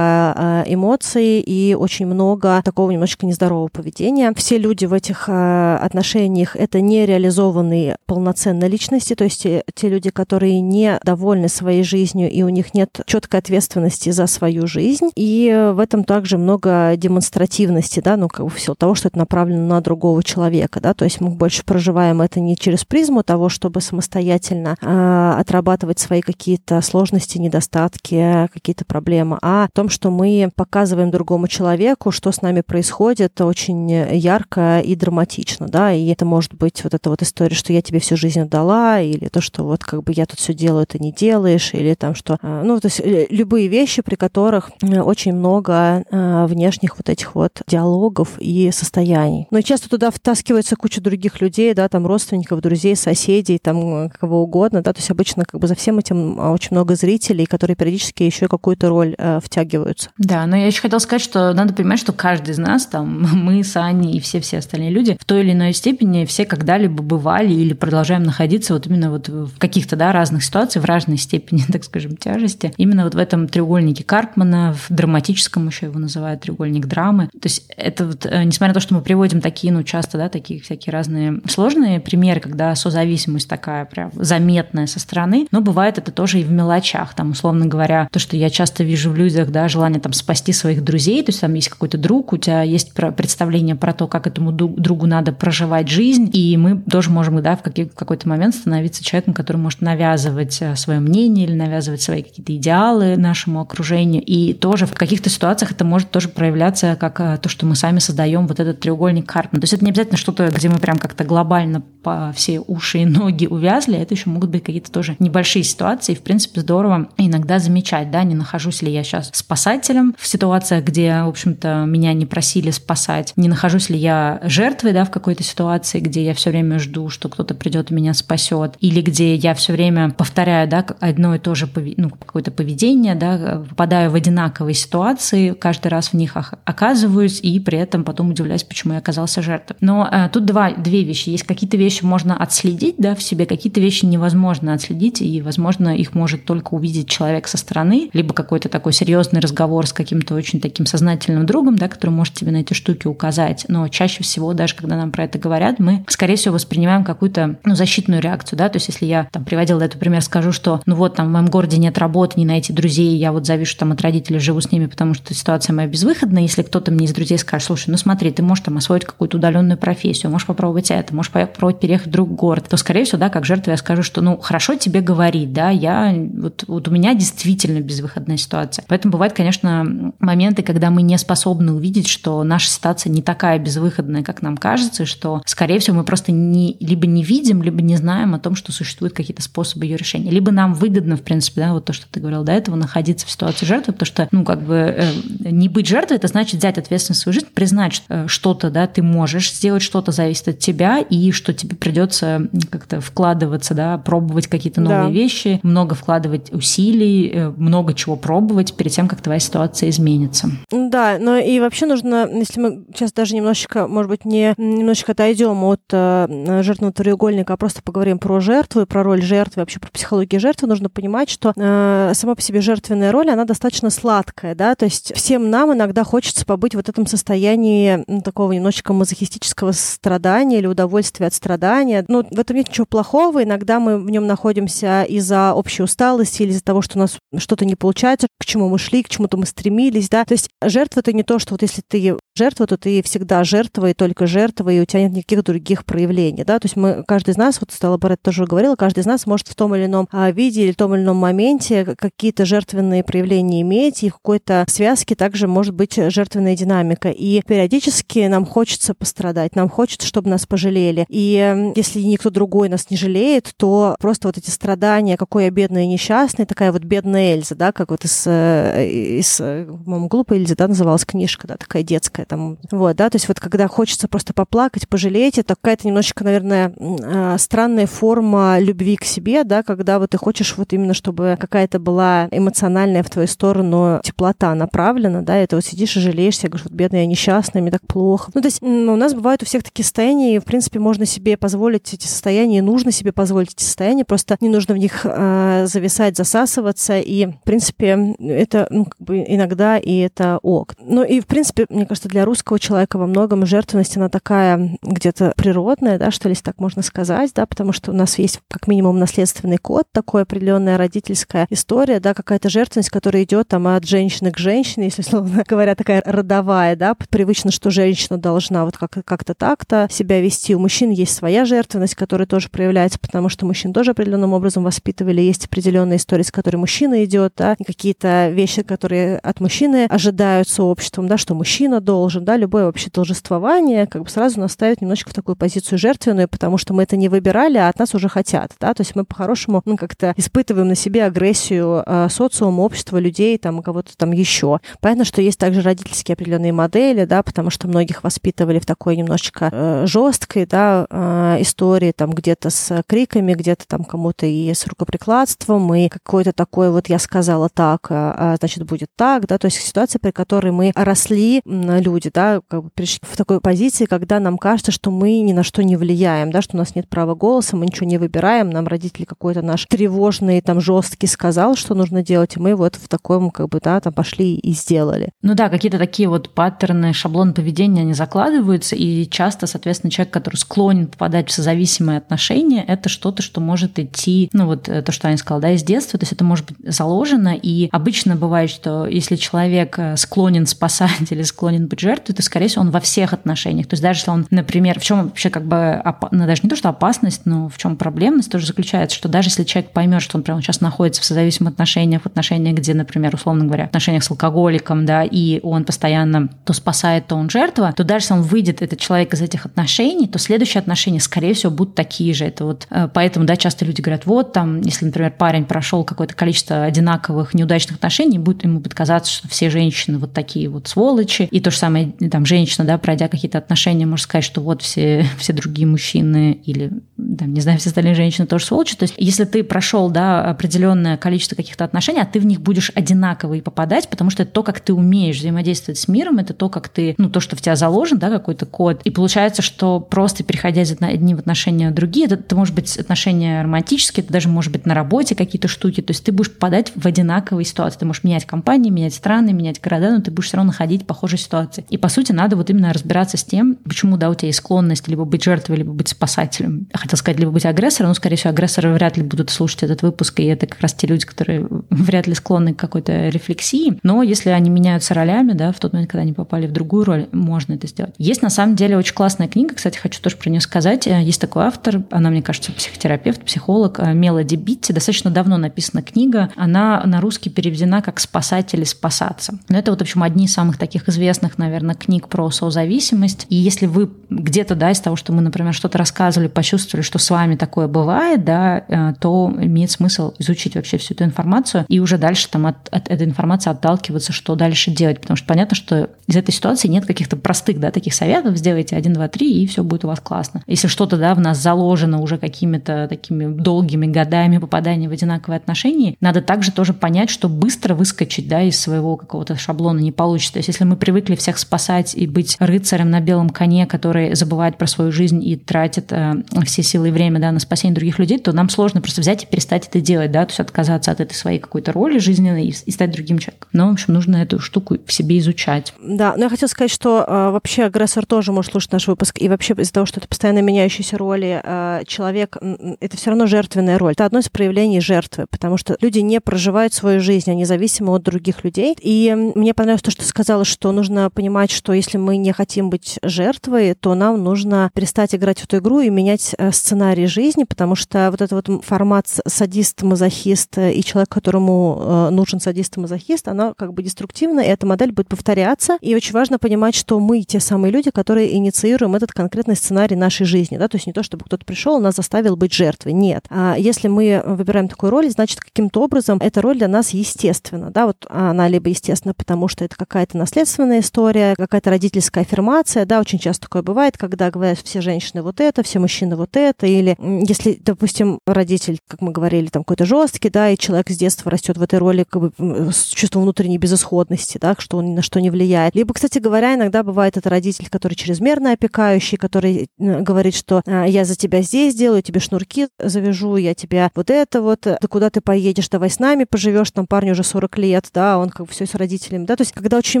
э, эмоций и очень много такого немножечко нездорового поведения. Все люди в этих э, отношениях — это нереализованные полноценные личности, то есть те, те люди, которые не довольны своей жизнью, и у них нет четкой ответственности за свою жизнь. И в этом также много демонстративности, да, ну, как бы в силу того, что это направлено на другого человека, да, то есть мы больше проживаем это не через призму того, чтобы самостоятельно э, отрабатывать свои какие-то сложности, недостатки, какие-то проблемы, а о том, что мы показываем другому человеку, что с нами происходит очень ярко и драматично, да, и это может быть вот эта вот история, что я тебе всю жизнь отдала, или то, что вот как бы я тут все делаю, ты не делаешь, или там что, э, ну, то есть э, любые вещи, при которых э, очень много внешних вот этих вот диалогов и состояний. Но часто туда втаскивается куча других людей, да, там родственников, друзей, соседей, там кого угодно, да, то есть обычно как бы за всем этим очень много зрителей, которые периодически еще какую-то роль э, втягиваются. Да, но я еще хотела сказать, что надо понимать, что каждый из нас, там, [laughs] мы с Аней и все-все остальные люди, в той или иной степени все когда-либо бывали или продолжаем находиться вот именно вот в каких-то, да, разных ситуациях, в разной степени, [laughs] так скажем, тяжести. Именно вот в этом треугольнике Карпмана, в драматическом еще его называют треугольник драмы. То есть это вот, э, несмотря на то, что мы приводим такие, ну, часто, да, такие всякие разные сложные примеры, когда созависимость такая прям заметная со стороны, но бывает это тоже и в мелочах, там, условно говоря, то, что я часто вижу в людях, да, желание там спасти своих друзей, то есть там есть какой-то друг, у тебя есть представление про то, как этому другу надо проживать жизнь, и мы тоже можем, да, в, какой-то момент становиться человеком, который может навязывать э, свое мнение или навязывать свои какие-то идеалы нашему окружению, и тоже в каких-то ситуациях это может тоже проявляться как э, то, что мы сами создаем вот этот треугольник Карпмана. То есть это не обязательно что-то, где мы прям как-то глобально по все уши и ноги увязли, это еще могут быть какие-то тоже небольшие ситуации, и, в принципе, здорово иногда замечать, да, не нахожусь ли я сейчас спасателем в ситуациях, где, в общем-то, меня не просили спасать, не нахожусь ли я жертвой, да, в какой-то ситуации, где я все время жду, что кто-то придет и меня спасет, или где я все время повторяю, да, одно и то же, ну, какое-то поведение, да, попадаю в одинаковые ситуации, каждый раз в них оказываюсь, и при этом потом удивляюсь, почему я оказался жертвой. Но э, тут два, две вещи. Есть какие-то вещи можно отследить, да, в себе, какие-то вещи невозможно отследить, и, возможно, их может только увидеть человек со стороны, либо какой-то такой серьезный разговор с каким-то очень таким сознательным другом, да, который может тебе на эти штуки указать. Но чаще всего, даже когда нам про это говорят, мы, скорее всего, воспринимаем какую-то ну, защитную реакцию, да, то есть если я там приводила этот пример, скажу, что ну вот там в моем городе нет работы, не найти друзей, я вот завишу там от родителей, живу с ними, потому что ситуация моя безвыходная, если кто-то мне из друзей скажет, слушай, ну смотри, ты можешь там освоить какую-то удаленную профессию, можешь попробовать это, можешь попробовать переехать в другой город, то, скорее всего, да, как жертва я скажу, что ну хорошо тебе говорить, да, я вот, вот у меня действительно безвыходная ситуация. Поэтому бывают, конечно, моменты, когда мы не способны увидеть, что наша ситуация не такая безвыходная, как нам кажется, что, скорее всего, мы просто не, либо не видим, либо не знаем о том, что существуют какие-то способы ее решения. Либо нам выгодно, в принципе, да, вот то, что ты говорил до этого, находиться в ситуации жертвы, потому что, ну, как бы э, не быть жертвой, это значит взять ответственность за свою жизнь, признать что, э, что-то, да, ты можешь сделать, что-то зависит от тебя, и что тебе придется как-то вкладываться, да, пробовать какие-то новые да. вещи, много вкладывать усилий, э, много чего пробовать перед тем, как твоя ситуация изменится. Да, но и вообще нужно, если мы сейчас даже немножечко, может быть, не немножечко отойдем от э, жертвного треугольника, а просто поговорим про жертву про роль жертвы, вообще про психологию жертвы, нужно понимать, что э, сама по себе жертвенная роль, она достаточно сладкая, да, то есть всем нам иногда хочется побыть в этом состоянии ну, такого немножечко мазохистического страдания или удовольствия от страдания. Ну, в этом нет ничего плохого, иногда мы в нем находимся из-за общей усталости или из-за того, что у нас что-то не получается, к чему мы шли, к чему-то мы стремились, да. То есть жертва — это не то, что вот если ты жертва, то ты всегда жертва и только жертва, и у тебя нет никаких других проявлений, да. То есть мы, каждый из нас, вот Стелла Барретт тоже говорила, каждый из нас может в том или ином а, виде или в том или ином моменте какие-то жертвенные проявления иметь, и в какой-то связке также может быть жертвенная динамика. И периодически нам хочется пострадать, нам хочется, чтобы нас пожалели. И если никто другой нас не жалеет, то просто вот эти страдания, какой я бедная и несчастная, такая вот бедная Эльза, да, как вот из, э, из по-моему, глупая Эльза, да, называлась книжка, да, такая детская, там, вот, да, то есть вот когда хочется просто поплакать, пожалеть, это какая-то немножечко, наверное, а, странная форма любви к себе, да, когда вот ты хочешь вот именно, чтобы какая-то была эмоциональная в твою сторону теплота направлена, да, и ты вот сидишь и жалеешься, говоришь, вот бедная, я несчастная, мне так плохо. Ну, то есть у нас бывают у всех такие состояния, и, в принципе, можно себе позволить эти состояния, и нужно себе позволить эти состояния, просто не нужно в них э, зависать, засасываться, и, в принципе, это ну, как бы иногда и это ок. Ну и, в принципе, мне кажется, для русского человека во многом жертвенность, она такая где-то природная, да, что ли, так можно сказать, да, потому что у нас есть как минимум наследственный код, такой определенная родительская история, да, какая-то жертвенность, которая идет там от женщины к женщине, если, словно [laughs] говоря, такая родовая, да, привычно, что женщина должна вот как- как-то так-то себя вести. У мужчин есть своя жертвенность, которая тоже проявляется, потому что мужчин тоже определенным образом воспитывали, есть определенная история, с которой мужчина идет, да, какие-то вещи, которые от мужчины ожидаются обществом, да, что мужчина должен, да, любое вообще должествование как бы сразу нас ставит немножечко в такую позицию жертвенную, потому что мы это не выбирали, а от нас уже хотят, да, то есть мы по-хорошему ну, как-то испытываем на себе агрессию э, социума, общества, людей, там, кого-то там еще. Понятно, что есть также родительские определенные модели, да, потому что многих воспитывали в такой немножечко э, жесткой, да, э, истории, там, где-то с криками, где-то там кому-то и с рукоприкладством, и какой-то такой вот я сказала так, а, значит, будет так, да, то есть ситуация, при которой мы росли, люди, да, как бы пришли в такой позиции, когда нам кажется, что мы ни на что не влияем, да, что у нас нет права голоса, мы ничего не выбираем, нам родители какой-то наш тревожный, там, жесткий сказал, что нужно делать, и мы вот в таком, как бы, да, там пошли и сделали. Ну да, какие-то такие вот паттерны, шаблон поведения, они закладываются, и часто, соответственно, человек, который склонен попадать в созависимые отношения, это что-то, что может идти, ну вот э, то, что Аня сказала, да, из детства, то есть это может быть заложено, и обычно бывает, что если человек э, склонен спасать [laughs] или склонен быть жертвой, то, скорее всего, он во всех отношениях. То есть даже если он, например, в чем вообще как бы, ну, даже не то, что опасность, но в чем проблемность тоже заключается, что даже если человек поймет, что он прямо сейчас находится в созависимых отношениях, в отношениях, где, например, условно говоря, в отношениях с алкоголиком, да, и он постоянно то спасает, то он жертва, то даже если он выйдет, этот человек из этих отношений, то следующие отношения, скорее всего, будут такие же. Это вот э, поэтому, да, часто люди говорят, вот там, если, например, парень прошел какое-то количество одинаковых неудачных отношений, будет, ему будет казаться, что все женщины вот такие вот сволочи, и то же самое, там, женщина, да, пройдя какие-то отношения, может сказать, что вот все, [laughs] все другие мужчины или, там, не знаю, все остальные женщины тоже сволочи. То есть, если ты прошел, да, определенное количество каких-то отношений, а ты в них будешь одинаково и попадать, потому что это то, как ты умеешь взаимодействовать с миром, это то, как ты, ну, то, что в тебя заложен, да, какой-то код. И получается, что просто переходя из одни в отношения другие, это, это может быть отношения романтические, это даже может быть на работе какие-то штуки, то есть ты будешь попадать в одинаковые ситуации. Ты можешь менять компании, менять страны, менять города, но ты будешь все равно находить похожие ситуации. И, по сути, надо вот именно разбираться с тем, почему, да, у тебя есть склонность либо быть жертвой, либо быть спасателем. Я хотел сказать, либо быть агрессором, но, скорее всего, агрессоры вряд ли будут слушать этот выпуск, и это как раз те люди, которые [laughs] вряд ли склонны к какой-то рефлексии. Но если они меняются ролями, да, в тот момент, когда они попали в другую роль, можно это сделать. Есть, на самом деле, очень классная книга, кстати, хочу тоже про нее сказать. Есть такой автор, она, мне кажется, психотерапевт, психолог, Мелоди Битти. Достаточно давно написана книга. Она на русский переведена как «Спасатели спасаться». Но это вот, в общем, одни из самых таких известных, наверное, книг про созависимость. И если вы где-то, да, из того, что мы, например, что-то рассказывали, почувствовали, что с вами такое бывает, да, э, то имеет смысл изучить вообще всю эту информацию и уже дальше там от, от этой информации отталкиваться, что дальше делать. Потому что понятно, что из этой ситуации нет каких-то простых, да, таких советов. Сделайте один, два, три, и все будет у вас классно. Если что-то, да, в нас заложено уже какими-то такими долгими годами попадания в одинаковые отношения, надо также тоже понять, что быстро выскочить, да, из своего какого-то шаблона не получится. То есть если мы привыкли всех спасать и быть рыцарем на белом коне, который забывает про свою жизнь и тратит э, все силы и время, да, на спасение других людей, то нам сложно просто взять и перестать это делать, да, то есть отказаться от этой своей какой-то роли жизненной и, стать другим человеком. Но, в общем, нужно эту штуку в себе изучать. Да, но я хотела сказать, что э, вообще агрессор тоже может слушать наш выпуск, и вообще из-за того, что это постоянно меняющиеся роли, э, человек, это все равно жертвенная роль. Это одно из проявлений жертвы, потому что люди не проживают свою жизнь, они зависимы от других людей. И мне понравилось то, что ты сказала, что нужно понимать, что если мы не хотим быть жертвой, то нам нужно перестать играть в эту игру и менять э, сценарий жизни, потому что вот этот вот формат садист-мазохист и человек, которому э, нужен садист-мазохист, она как бы деструктивна, и эта модель будет повторяться. И очень важно понимать, что мы те самые люди, которые инициируем этот конкретный сценарий нашей жизни. Да? То есть не то, чтобы кто-то пришел и нас заставил быть жертвой. Нет. А если мы выбираем такую роль, значит, каким-то образом эта роль для нас естественна. Да? Вот она либо естественна, потому что это какая-то наследственная история, история, какая-то родительская аффирмация, да, очень часто такое бывает, когда говорят все женщины вот это, все мужчины вот это, или если, допустим, родитель, как мы говорили, там какой-то жесткий, да, и человек с детства растет в этой роли как бы с чувством внутренней безысходности, да, что он ни на что не влияет. Либо, кстати говоря, иногда бывает это родитель, который чрезмерно опекающий, который говорит, что «А, я за тебя здесь делаю, тебе шнурки завяжу, я тебя вот это вот, да куда ты поедешь, давай с нами поживешь, там парню уже 40 лет, да, он как бы все с родителями, да, то есть когда очень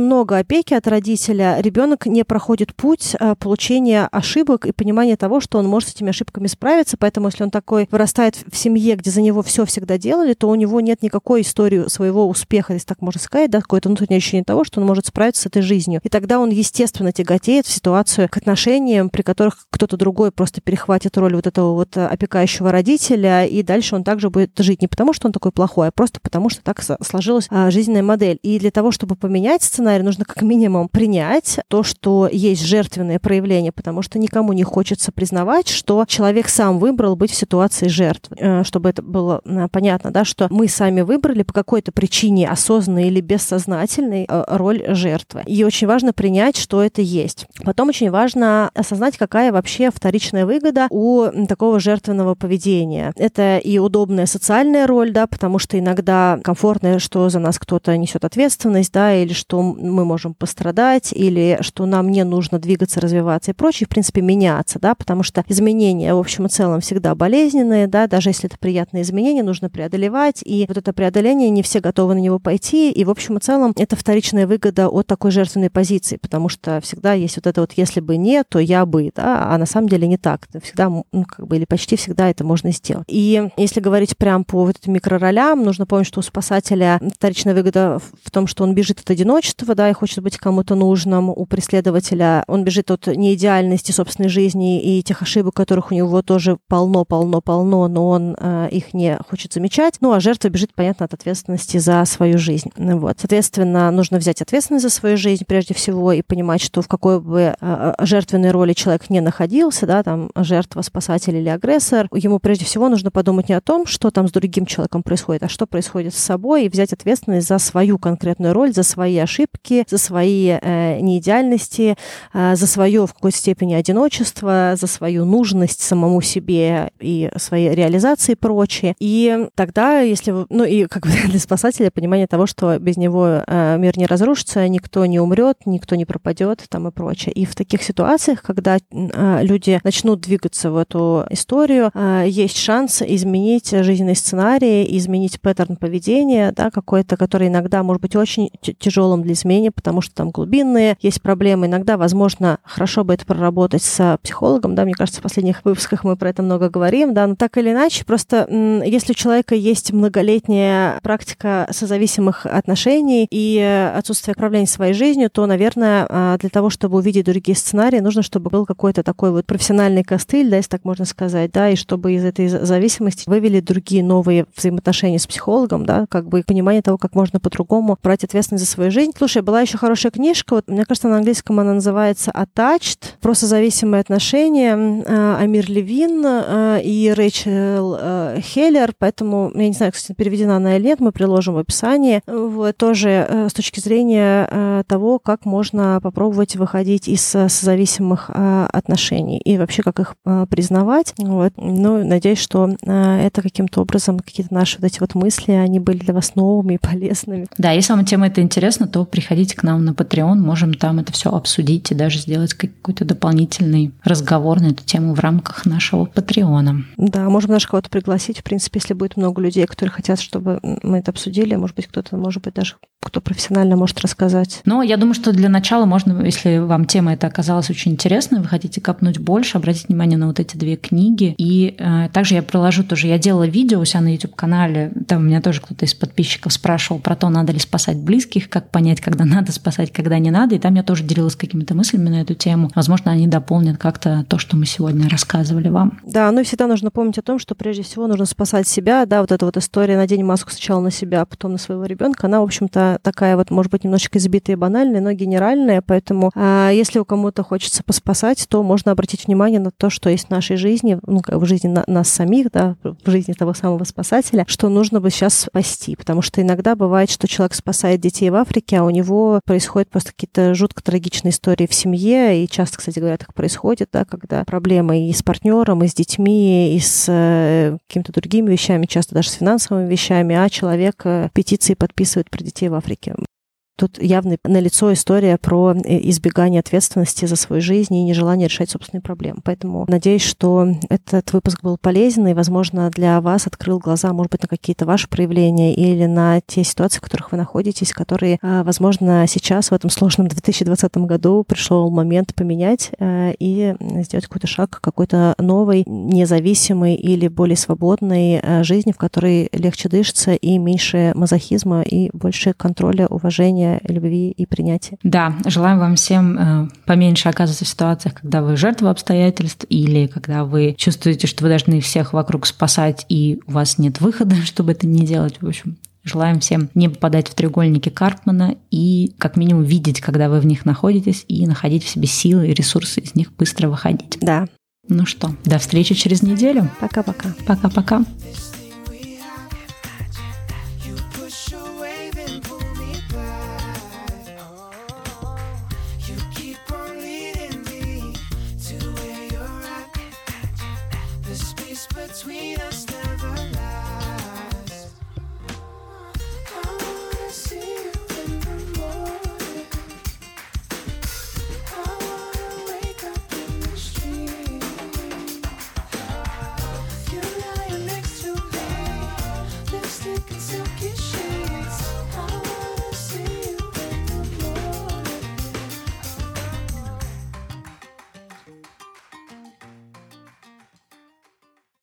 много опеки от родителя, ребенок не проходит путь а, получения ошибок и понимания того, что он может с этими ошибками справиться, поэтому если он такой вырастает в семье, где за него все всегда делали, то у него нет никакой истории своего успеха, если так можно сказать, да, какое-то внутреннее ощущение того, что он может справиться с этой жизнью. И тогда он, естественно, тяготеет в ситуацию к отношениям, при которых кто-то другой просто перехватит роль вот этого вот опекающего родителя, и дальше он также будет жить не потому, что он такой плохой, а просто потому, что так сложилась а, жизненная модель. И для того, чтобы поменять сценарий, нужно как минимум принять то, что есть жертвенное проявление, потому что никому не хочется признавать, что человек сам выбрал быть в ситуации жертвы. Э, чтобы это было э, понятно, да, что мы сами выбрали по какой-то причине осознанной или бессознательной э, роль жертвы. И очень важно принять, что это есть. Потом очень важно осознать, какая вообще вторичная выгода у такого жертвенного поведения. Это и удобная социальная роль, да, потому что иногда комфортно, что за нас кто-то несет ответственность, да, или что мы можем пострадать, или что нам не нужно двигаться, развиваться и прочее, в принципе, меняться, да, потому что изменения, в общем и целом, всегда болезненные, да, даже если это приятные изменения, нужно преодолевать, и вот это преодоление, не все готовы на него пойти, и, в общем и целом, это вторичная выгода от такой жертвенной позиции, потому что всегда есть вот это вот «если бы не, то я бы», да, а на самом деле не так. Всегда, ну, как бы, или почти всегда это можно сделать. И если говорить прям по вот этим микроролям, нужно помнить, что у спасателя вторичная выгода в том, что он бежит от одиночества, да, и хочет быть кому-то нужным. У преследователя он бежит от неидеальности собственной жизни и тех ошибок, которых у него тоже полно-полно-полно, но он э, их не хочет замечать. Ну, а жертва бежит, понятно, от ответственности за свою жизнь. Вот. Соответственно, нужно взять ответственность за свою жизнь прежде всего и понимать, что в какой бы э, жертвенной роли человек не находился, да, там жертва, спасатель или агрессор, ему прежде всего нужно подумать не о том, что там с другим человеком происходит, а что происходит с собой, и взять ответственность за свою конкретную роль, за свои ошибки, за свои э, неидеальности, э, за свое в какой-то степени одиночество, за свою нужность самому себе и своей реализации и прочее. И тогда, если вы, ну и как бы [laughs] для спасателя понимание того, что без него э, мир не разрушится, никто не умрет, никто не пропадет там и прочее. И в таких ситуациях, когда люди начнут двигаться в эту историю, есть шанс изменить жизненный сценарий, изменить паттерн поведения, да, какой-то, который иногда может быть очень тяжелым для изменения, потому что там глубинные есть проблемы. Иногда, возможно, хорошо бы это проработать с психологом, да, мне кажется, в последних выпусках мы про это много говорим, да, но так или иначе, просто если у человека есть многолетняя практика созависимых отношений и отсутствие управления своей жизнью, то, наверное, а, для того, чтобы увидеть другие сценарии, нужно, чтобы был какой-то такой вот профессиональный костыль, да, если так можно сказать, да, и чтобы из этой зависимости вывели другие новые взаимоотношения с психологом, да, как бы понимание того, как можно по-другому брать ответственность за свою жизнь. Слушай, была еще хорошая книжка, вот, мне кажется, на английском она называется «Attached», про созависимые отношения, а, Амир Левин а, и Рэйчел а, Хеллер, поэтому, я не знаю, кстати, переведена она или нет, мы приложим в описании. Вот, тоже с точки зрения того, как можно попробовать выходить из созависимых отношений и вообще как их признавать. Вот. Ну, надеюсь, что это каким-то образом, какие-то наши вот эти вот мысли, они были для вас новыми и полезными. Да, если вам тема эта интересна, то приходите к нам на Patreon, можем там это все обсудить и даже сделать какой-то дополнительный разговор на эту тему в рамках нашего Патреона. Да, можем даже кого-то пригласить, в принципе, если будет много людей, которые хотят, чтобы мы это обсудили, может быть, кто-то, может быть, даже кто профессионально может рассказать. Но я думаю, что для начала можно, если вам тема эта оказалась очень интересной, вы хотите копнуть больше, обратить внимание на вот эти две книги. И э, также я приложу тоже, я делала видео у себя на YouTube-канале, там у меня тоже кто-то из подписчиков спрашивал про то, надо ли спасать близких, как понять, когда надо спасать, когда не надо. И там я тоже делилась какими-то мыслями на эту тему. Возможно, они дополнят как-то то, что мы сегодня рассказывали вам. Да, ну и всегда нужно помнить о том, что прежде всего нужно спасать себя. Да, вот эта вот история «надень маску сначала на себя, а потом на своего ребенка», она, в общем-то, такая вот, может быть, немножечко избитая и банальная, но генеральная. Поэтому а, если у кому-то хочется поспасать, то можно обратить внимание на то, что есть в нашей жизни, ну, в жизни на, нас самих, да, в жизни того самого спасателя, что нужно бы сейчас спасти. Потому что иногда бывает, что человек спасает детей в Африке, а у него происходит просто какие-то жутко трагичные истории в семье, и часто, кстати говоря, так происходит, да, когда проблемы и с партнером, и с детьми, и с э, какими-то другими вещами, часто даже с финансовыми вещами, а человек э, петиции подписывает про детей в Африке. Тут явно налицо история про э, избегание ответственности за свою жизнь и нежелание решать собственные проблемы. Поэтому надеюсь, что этот выпуск был полезен и, возможно, для вас открыл глаза, может быть, на какие-то ваши проявления или на те ситуации, в которых вы находитесь, которые, а, возможно, сейчас в этом сложном 2020 году пришел момент поменять э, и сделать какой-то шаг к какой-то новой, независимой или более свободной э, жизни, в которой легче дышится и меньше мазохизма и больше контроля, уважения любви и принятия. Да, желаем вам всем э, поменьше оказываться в ситуациях, когда вы жертва обстоятельств или когда вы чувствуете, что вы должны всех вокруг спасать и у вас нет выхода, [laughs] чтобы это не делать. В общем, Желаем всем не попадать в треугольники Карпмана и как минимум видеть, когда вы в них находитесь, и находить в себе силы и ресурсы из них быстро выходить. Да. Ну что, до встречи через неделю. Пока-пока. Пока-пока.